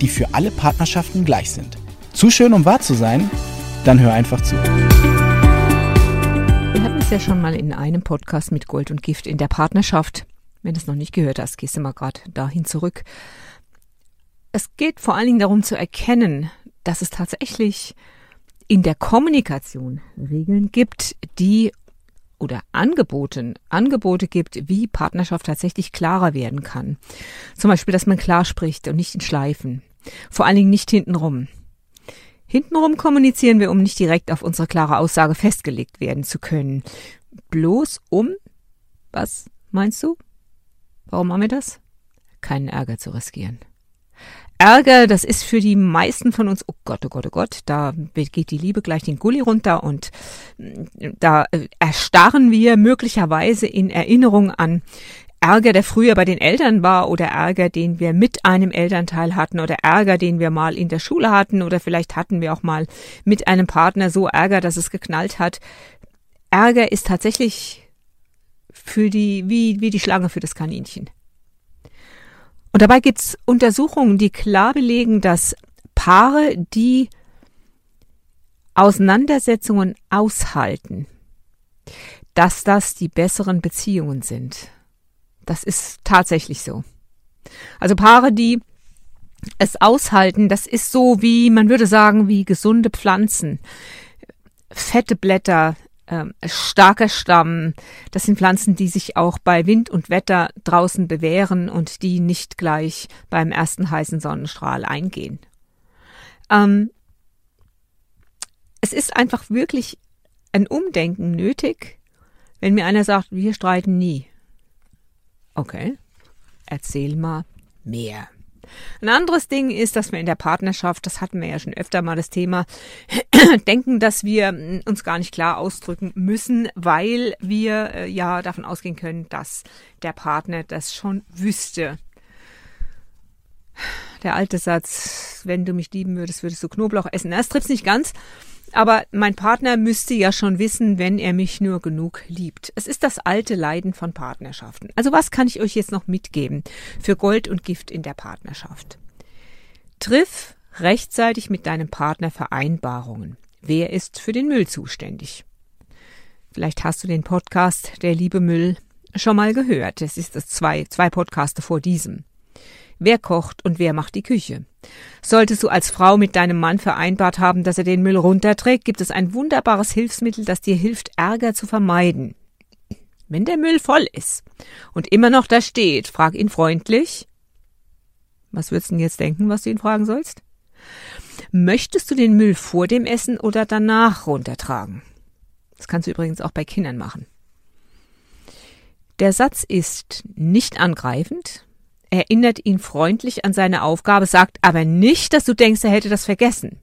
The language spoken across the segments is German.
die für alle Partnerschaften gleich sind. Zu schön, um wahr zu sein? Dann hör einfach zu. Wir hatten es ja schon mal in einem Podcast mit Gold und Gift in der Partnerschaft. Wenn du es noch nicht gehört hast, gehst du mal gerade dahin zurück. Es geht vor allen Dingen darum zu erkennen, dass es tatsächlich in der Kommunikation Regeln gibt, die oder Angeboten, Angebote gibt, wie Partnerschaft tatsächlich klarer werden kann. Zum Beispiel, dass man klar spricht und nicht in Schleifen. Vor allen Dingen nicht hintenrum. Hintenrum kommunizieren wir, um nicht direkt auf unsere klare Aussage festgelegt werden zu können. Bloß um, was meinst du? Warum machen wir das? Keinen Ärger zu riskieren. Ärger, das ist für die meisten von uns, oh Gott, oh Gott, oh Gott, da geht die Liebe gleich den Gully runter und mm, da äh, erstarren wir möglicherweise in Erinnerung an Ärger, der früher bei den Eltern war oder Ärger, den wir mit einem Elternteil hatten oder Ärger, den wir mal in der Schule hatten oder vielleicht hatten wir auch mal mit einem Partner so Ärger, dass es geknallt hat. Ärger ist tatsächlich für die, wie, wie die Schlange für das Kaninchen. Und dabei gibt's Untersuchungen, die klar belegen, dass Paare, die Auseinandersetzungen aushalten, dass das die besseren Beziehungen sind. Das ist tatsächlich so. Also Paare, die es aushalten, das ist so wie, man würde sagen, wie gesunde Pflanzen. Fette Blätter, ähm, starker Stamm. Das sind Pflanzen, die sich auch bei Wind und Wetter draußen bewähren und die nicht gleich beim ersten heißen Sonnenstrahl eingehen. Ähm, es ist einfach wirklich ein Umdenken nötig, wenn mir einer sagt, wir streiten nie. Okay, erzähl mal mehr. Ein anderes Ding ist, dass wir in der Partnerschaft, das hatten wir ja schon öfter mal das Thema, denken, dass wir mm, uns gar nicht klar ausdrücken müssen, weil wir äh, ja davon ausgehen können, dass der Partner das schon wüsste. Der alte Satz, wenn du mich lieben würdest, würdest du Knoblauch essen. Das trifft nicht ganz. Aber mein Partner müsste ja schon wissen, wenn er mich nur genug liebt. Es ist das alte Leiden von Partnerschaften. Also was kann ich euch jetzt noch mitgeben für Gold und Gift in der Partnerschaft? Triff rechtzeitig mit deinem Partner Vereinbarungen. Wer ist für den Müll zuständig? Vielleicht hast du den Podcast Der liebe Müll schon mal gehört. Es ist das zwei, zwei Podcaste vor diesem. Wer kocht und wer macht die Küche? Solltest du als Frau mit deinem Mann vereinbart haben, dass er den Müll runterträgt, gibt es ein wunderbares Hilfsmittel, das dir hilft, Ärger zu vermeiden. Wenn der Müll voll ist und immer noch da steht, frag ihn freundlich. Was würdest du denn jetzt denken, was du ihn fragen sollst? Möchtest du den Müll vor dem Essen oder danach runtertragen? Das kannst du übrigens auch bei Kindern machen. Der Satz ist nicht angreifend, erinnert ihn freundlich an seine Aufgabe, sagt aber nicht, dass du denkst, er hätte das vergessen.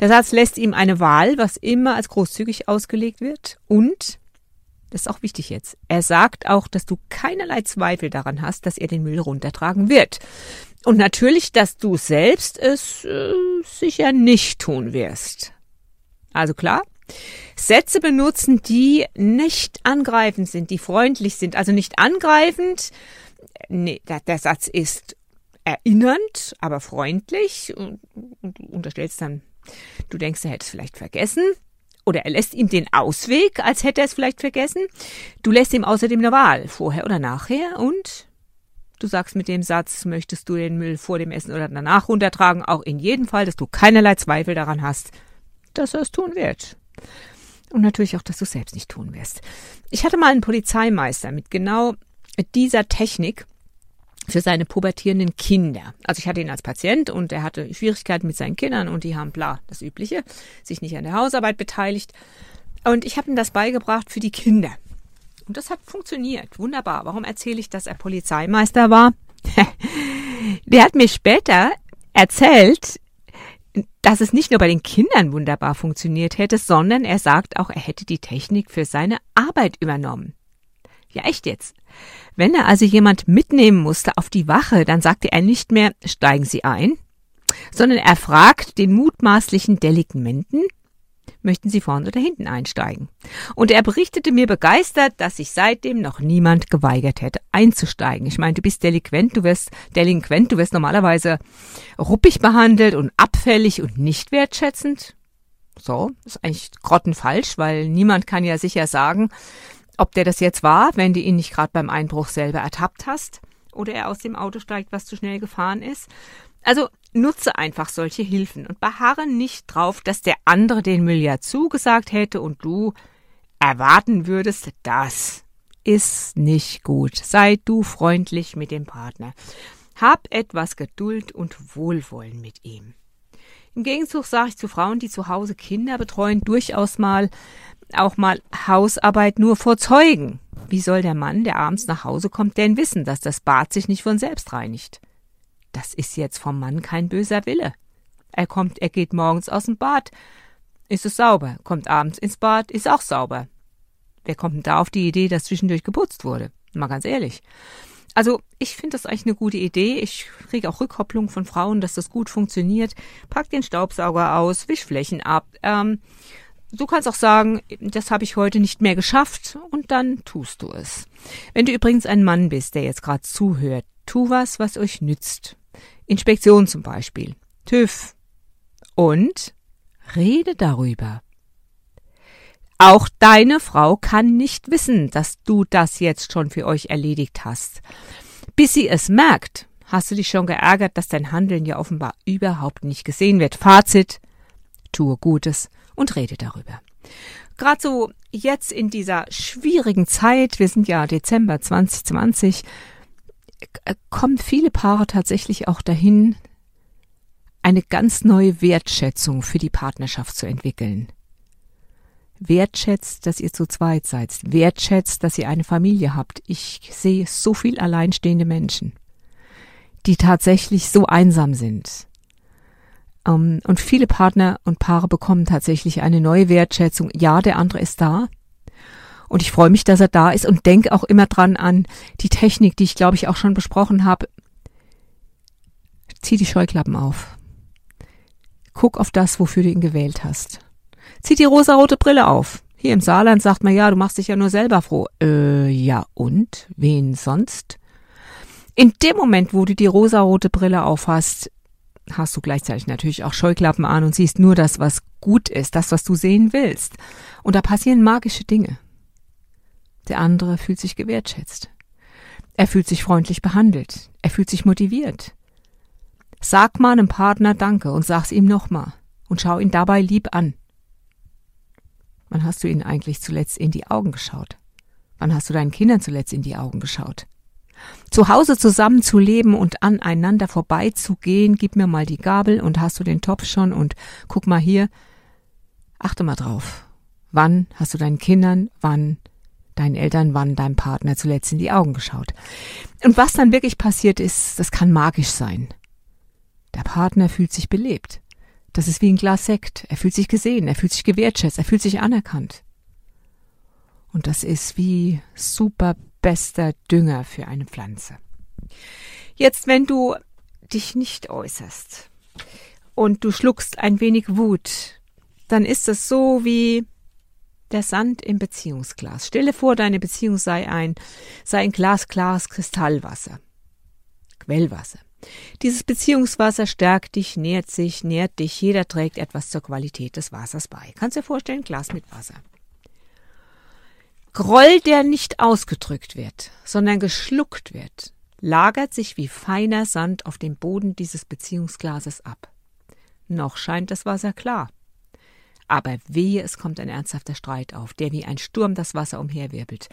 Der Satz lässt ihm eine Wahl, was immer als großzügig ausgelegt wird. Und, das ist auch wichtig jetzt, er sagt auch, dass du keinerlei Zweifel daran hast, dass er den Müll runtertragen wird. Und natürlich, dass du selbst es äh, sicher nicht tun wirst. Also klar, Sätze benutzen, die nicht angreifend sind, die freundlich sind. Also nicht angreifend, nee, der, Satz ist erinnernd, aber freundlich und, und du unterstellst dann, du denkst, er hätte es vielleicht vergessen. Oder er lässt ihm den Ausweg, als hätte er es vielleicht vergessen. Du lässt ihm außerdem eine Wahl, vorher oder nachher. Und du sagst mit dem Satz, möchtest du den Müll vor dem Essen oder danach runtertragen, auch in jedem Fall, dass du keinerlei Zweifel daran hast, dass er es tun wird. Und natürlich auch, dass du es selbst nicht tun wirst. Ich hatte mal einen Polizeimeister mit genau dieser Technik für seine pubertierenden Kinder. Also ich hatte ihn als Patient und er hatte Schwierigkeiten mit seinen Kindern und die haben bla, das Übliche, sich nicht an der Hausarbeit beteiligt. Und ich habe ihm das beigebracht für die Kinder. Und das hat funktioniert. Wunderbar. Warum erzähle ich, dass er Polizeimeister war? der hat mir später erzählt, dass es nicht nur bei den Kindern wunderbar funktioniert hätte, sondern er sagt auch, er hätte die Technik für seine Arbeit übernommen. Ja, echt jetzt. Wenn er also jemand mitnehmen musste auf die Wache, dann sagte er nicht mehr, steigen Sie ein, sondern er fragt den mutmaßlichen Delinquenten, möchten Sie vorne oder hinten einsteigen? Und er berichtete mir begeistert, dass sich seitdem noch niemand geweigert hätte, einzusteigen. Ich meine, du bist Delinquent, du wirst Delinquent, du wirst normalerweise ruppig behandelt und abfällig und nicht wertschätzend. So, ist eigentlich grottenfalsch, weil niemand kann ja sicher sagen, ob der das jetzt war, wenn du ihn nicht gerade beim Einbruch selber ertappt hast oder er aus dem Auto steigt, was zu schnell gefahren ist. Also nutze einfach solche Hilfen und beharre nicht drauf, dass der andere den Müll ja zugesagt hätte und du erwarten würdest, das ist nicht gut. Sei du freundlich mit dem Partner. Hab etwas Geduld und Wohlwollen mit ihm. Im Gegenzug sage ich zu Frauen, die zu Hause Kinder betreuen, durchaus mal auch mal Hausarbeit nur vor Zeugen. Wie soll der Mann, der abends nach Hause kommt, denn wissen, dass das Bad sich nicht von selbst reinigt? Das ist jetzt vom Mann kein böser Wille. Er kommt, er geht morgens aus dem Bad, ist es sauber, kommt abends ins Bad, ist auch sauber. Wer kommt denn da auf die Idee, dass zwischendurch geputzt wurde? Mal ganz ehrlich. Also, ich finde das eigentlich eine gute Idee. Ich kriege auch Rückkopplung von Frauen, dass das gut funktioniert. Pack den Staubsauger aus, wisch Flächen ab. Ähm, Du kannst auch sagen, das habe ich heute nicht mehr geschafft und dann tust du es. Wenn du übrigens ein Mann bist, der jetzt gerade zuhört, tu was, was euch nützt. Inspektion zum Beispiel, TÜV und rede darüber. Auch deine Frau kann nicht wissen, dass du das jetzt schon für euch erledigt hast. Bis sie es merkt, hast du dich schon geärgert, dass dein Handeln ja offenbar überhaupt nicht gesehen wird. Fazit, tue Gutes und rede darüber. Gerade so jetzt in dieser schwierigen Zeit, wir sind ja Dezember 2020, äh, kommen viele Paare tatsächlich auch dahin, eine ganz neue Wertschätzung für die Partnerschaft zu entwickeln. Wertschätzt, dass ihr zu zweit seid. Wertschätzt, dass ihr eine Familie habt. Ich sehe so viel alleinstehende Menschen, die tatsächlich so einsam sind. Ähm, und viele Partner und Paare bekommen tatsächlich eine neue Wertschätzung. Ja, der andere ist da. Und ich freue mich, dass er da ist und denke auch immer dran an die Technik, die ich glaube ich auch schon besprochen habe. Zieh die Scheuklappen auf. Guck auf das, wofür du ihn gewählt hast. Zieh die rosarote Brille auf. Hier im Saarland sagt man ja, du machst dich ja nur selber froh. Äh, ja und? Wen sonst? In dem Moment, wo du die rosarote Brille aufhast, hast du gleichzeitig natürlich auch Scheuklappen an und siehst nur das, was gut ist, das, was du sehen willst. Und da passieren magische Dinge. Der andere fühlt sich gewertschätzt. Er fühlt sich freundlich behandelt. Er fühlt sich motiviert. Sag mal einem Partner Danke und sag's ihm nochmal und schau ihn dabei lieb an. Wann hast du ihn eigentlich zuletzt in die Augen geschaut? Wann hast du deinen Kindern zuletzt in die Augen geschaut? Zu Hause zusammen zu leben und aneinander vorbeizugehen, gib mir mal die Gabel und hast du den Topf schon und guck mal hier. Achte mal drauf. Wann hast du deinen Kindern, wann deinen Eltern, wann deinem Partner zuletzt in die Augen geschaut? Und was dann wirklich passiert ist, das kann magisch sein. Der Partner fühlt sich belebt. Das ist wie ein Glas Sekt. Er fühlt sich gesehen, er fühlt sich gewertschätzt, er fühlt sich anerkannt. Und das ist wie super bester Dünger für eine Pflanze. Jetzt, wenn du dich nicht äußerst und du schluckst ein wenig Wut, dann ist es so wie der Sand im Beziehungsglas. Stelle vor, deine Beziehung sei ein, sei ein glasklares Kristallwasser. Quellwasser. Dieses Beziehungswasser stärkt dich, nährt sich, nährt dich. Jeder trägt etwas zur Qualität des Wassers bei. Kannst du dir vorstellen, Glas mit Wasser. Groll, der nicht ausgedrückt wird, sondern geschluckt wird, lagert sich wie feiner Sand auf dem Boden dieses Beziehungsglases ab. Noch scheint das Wasser klar. Aber wehe, es kommt ein ernsthafter Streit auf, der wie ein Sturm das Wasser umherwirbelt.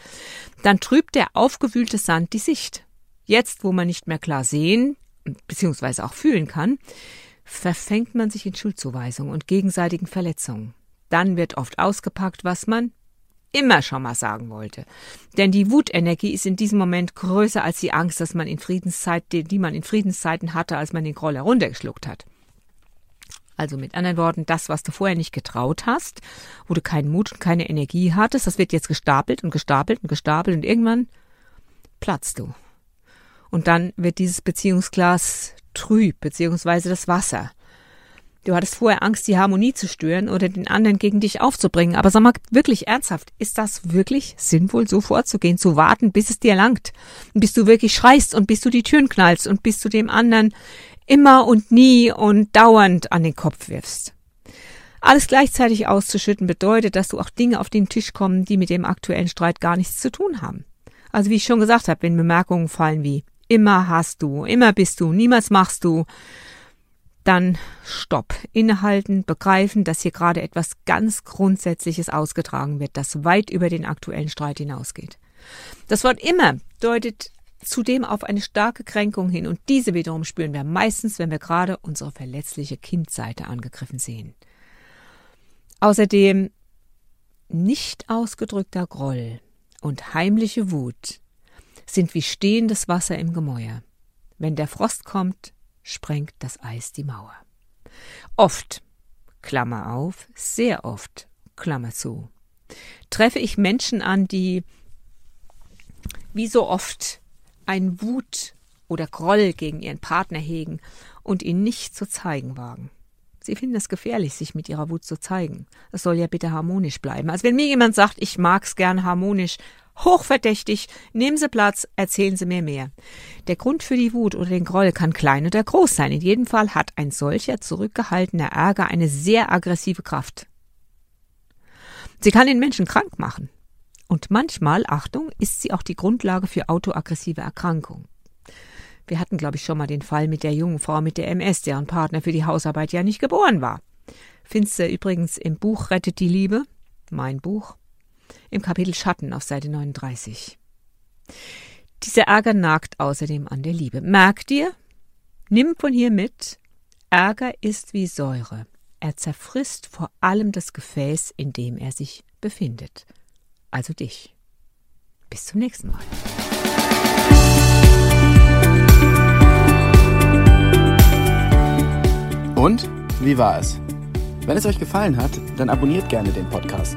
Dann trübt der aufgewühlte Sand die Sicht. Jetzt, wo man nicht mehr klar sehen bzw. auch fühlen kann, verfängt man sich in Schuldzuweisungen und gegenseitigen Verletzungen. Dann wird oft ausgepackt, was man immer schon mal sagen wollte. Denn die Wutenergie ist in diesem Moment größer als die Angst, dass man in Friedenszeiten, die man in Friedenszeiten hatte, als man den Groll heruntergeschluckt hat. Also mit anderen Worten, das, was du vorher nicht getraut hast, wo du keinen Mut und keine Energie hattest, das wird jetzt gestapelt und gestapelt und gestapelt und irgendwann platzt du. Und dann wird dieses Beziehungsglas trüb, beziehungsweise das Wasser. Du hattest vorher Angst, die Harmonie zu stören oder den anderen gegen dich aufzubringen. Aber sag mal wirklich ernsthaft, ist das wirklich sinnvoll, so vorzugehen, zu warten, bis es dir langt? Bis du wirklich schreist und bis du die Türen knallst und bis du dem anderen immer und nie und dauernd an den Kopf wirfst. Alles gleichzeitig auszuschütten bedeutet, dass du auch Dinge auf den Tisch kommen, die mit dem aktuellen Streit gar nichts zu tun haben. Also wie ich schon gesagt habe, wenn Bemerkungen fallen wie immer hast du, immer bist du, niemals machst du, dann Stopp, innehalten, begreifen, dass hier gerade etwas ganz Grundsätzliches ausgetragen wird, das weit über den aktuellen Streit hinausgeht. Das Wort immer deutet zudem auf eine starke Kränkung hin und diese wiederum spüren wir meistens, wenn wir gerade unsere verletzliche Kindseite angegriffen sehen. Außerdem nicht ausgedrückter Groll und heimliche Wut sind wie stehendes Wasser im Gemäuer. Wenn der Frost kommt, sprengt das Eis die Mauer. Oft, Klammer auf, sehr oft, Klammer zu, treffe ich Menschen an, die wie so oft ein Wut oder Groll gegen ihren Partner hegen und ihn nicht zu zeigen wagen. Sie finden es gefährlich, sich mit ihrer Wut zu zeigen. Es soll ja bitte harmonisch bleiben. Also wenn mir jemand sagt, ich mag's gern harmonisch, hochverdächtig, nehmen Sie Platz, erzählen Sie mir mehr. Der Grund für die Wut oder den Groll kann klein oder groß sein. In jedem Fall hat ein solcher zurückgehaltener Ärger eine sehr aggressive Kraft. Sie kann den Menschen krank machen. Und manchmal, Achtung, ist sie auch die Grundlage für autoaggressive Erkrankungen. Wir hatten, glaube ich, schon mal den Fall mit der jungen Frau mit der MS, deren Partner für die Hausarbeit ja nicht geboren war. Findest du übrigens im Buch Rettet die Liebe, mein Buch, im Kapitel Schatten auf Seite 39. Dieser Ärger nagt außerdem an der Liebe. Merk dir, nimm von hier mit, Ärger ist wie Säure. Er zerfrisst vor allem das Gefäß, in dem er sich befindet. Also dich. Bis zum nächsten Mal. Und wie war es? Wenn es euch gefallen hat, dann abonniert gerne den Podcast.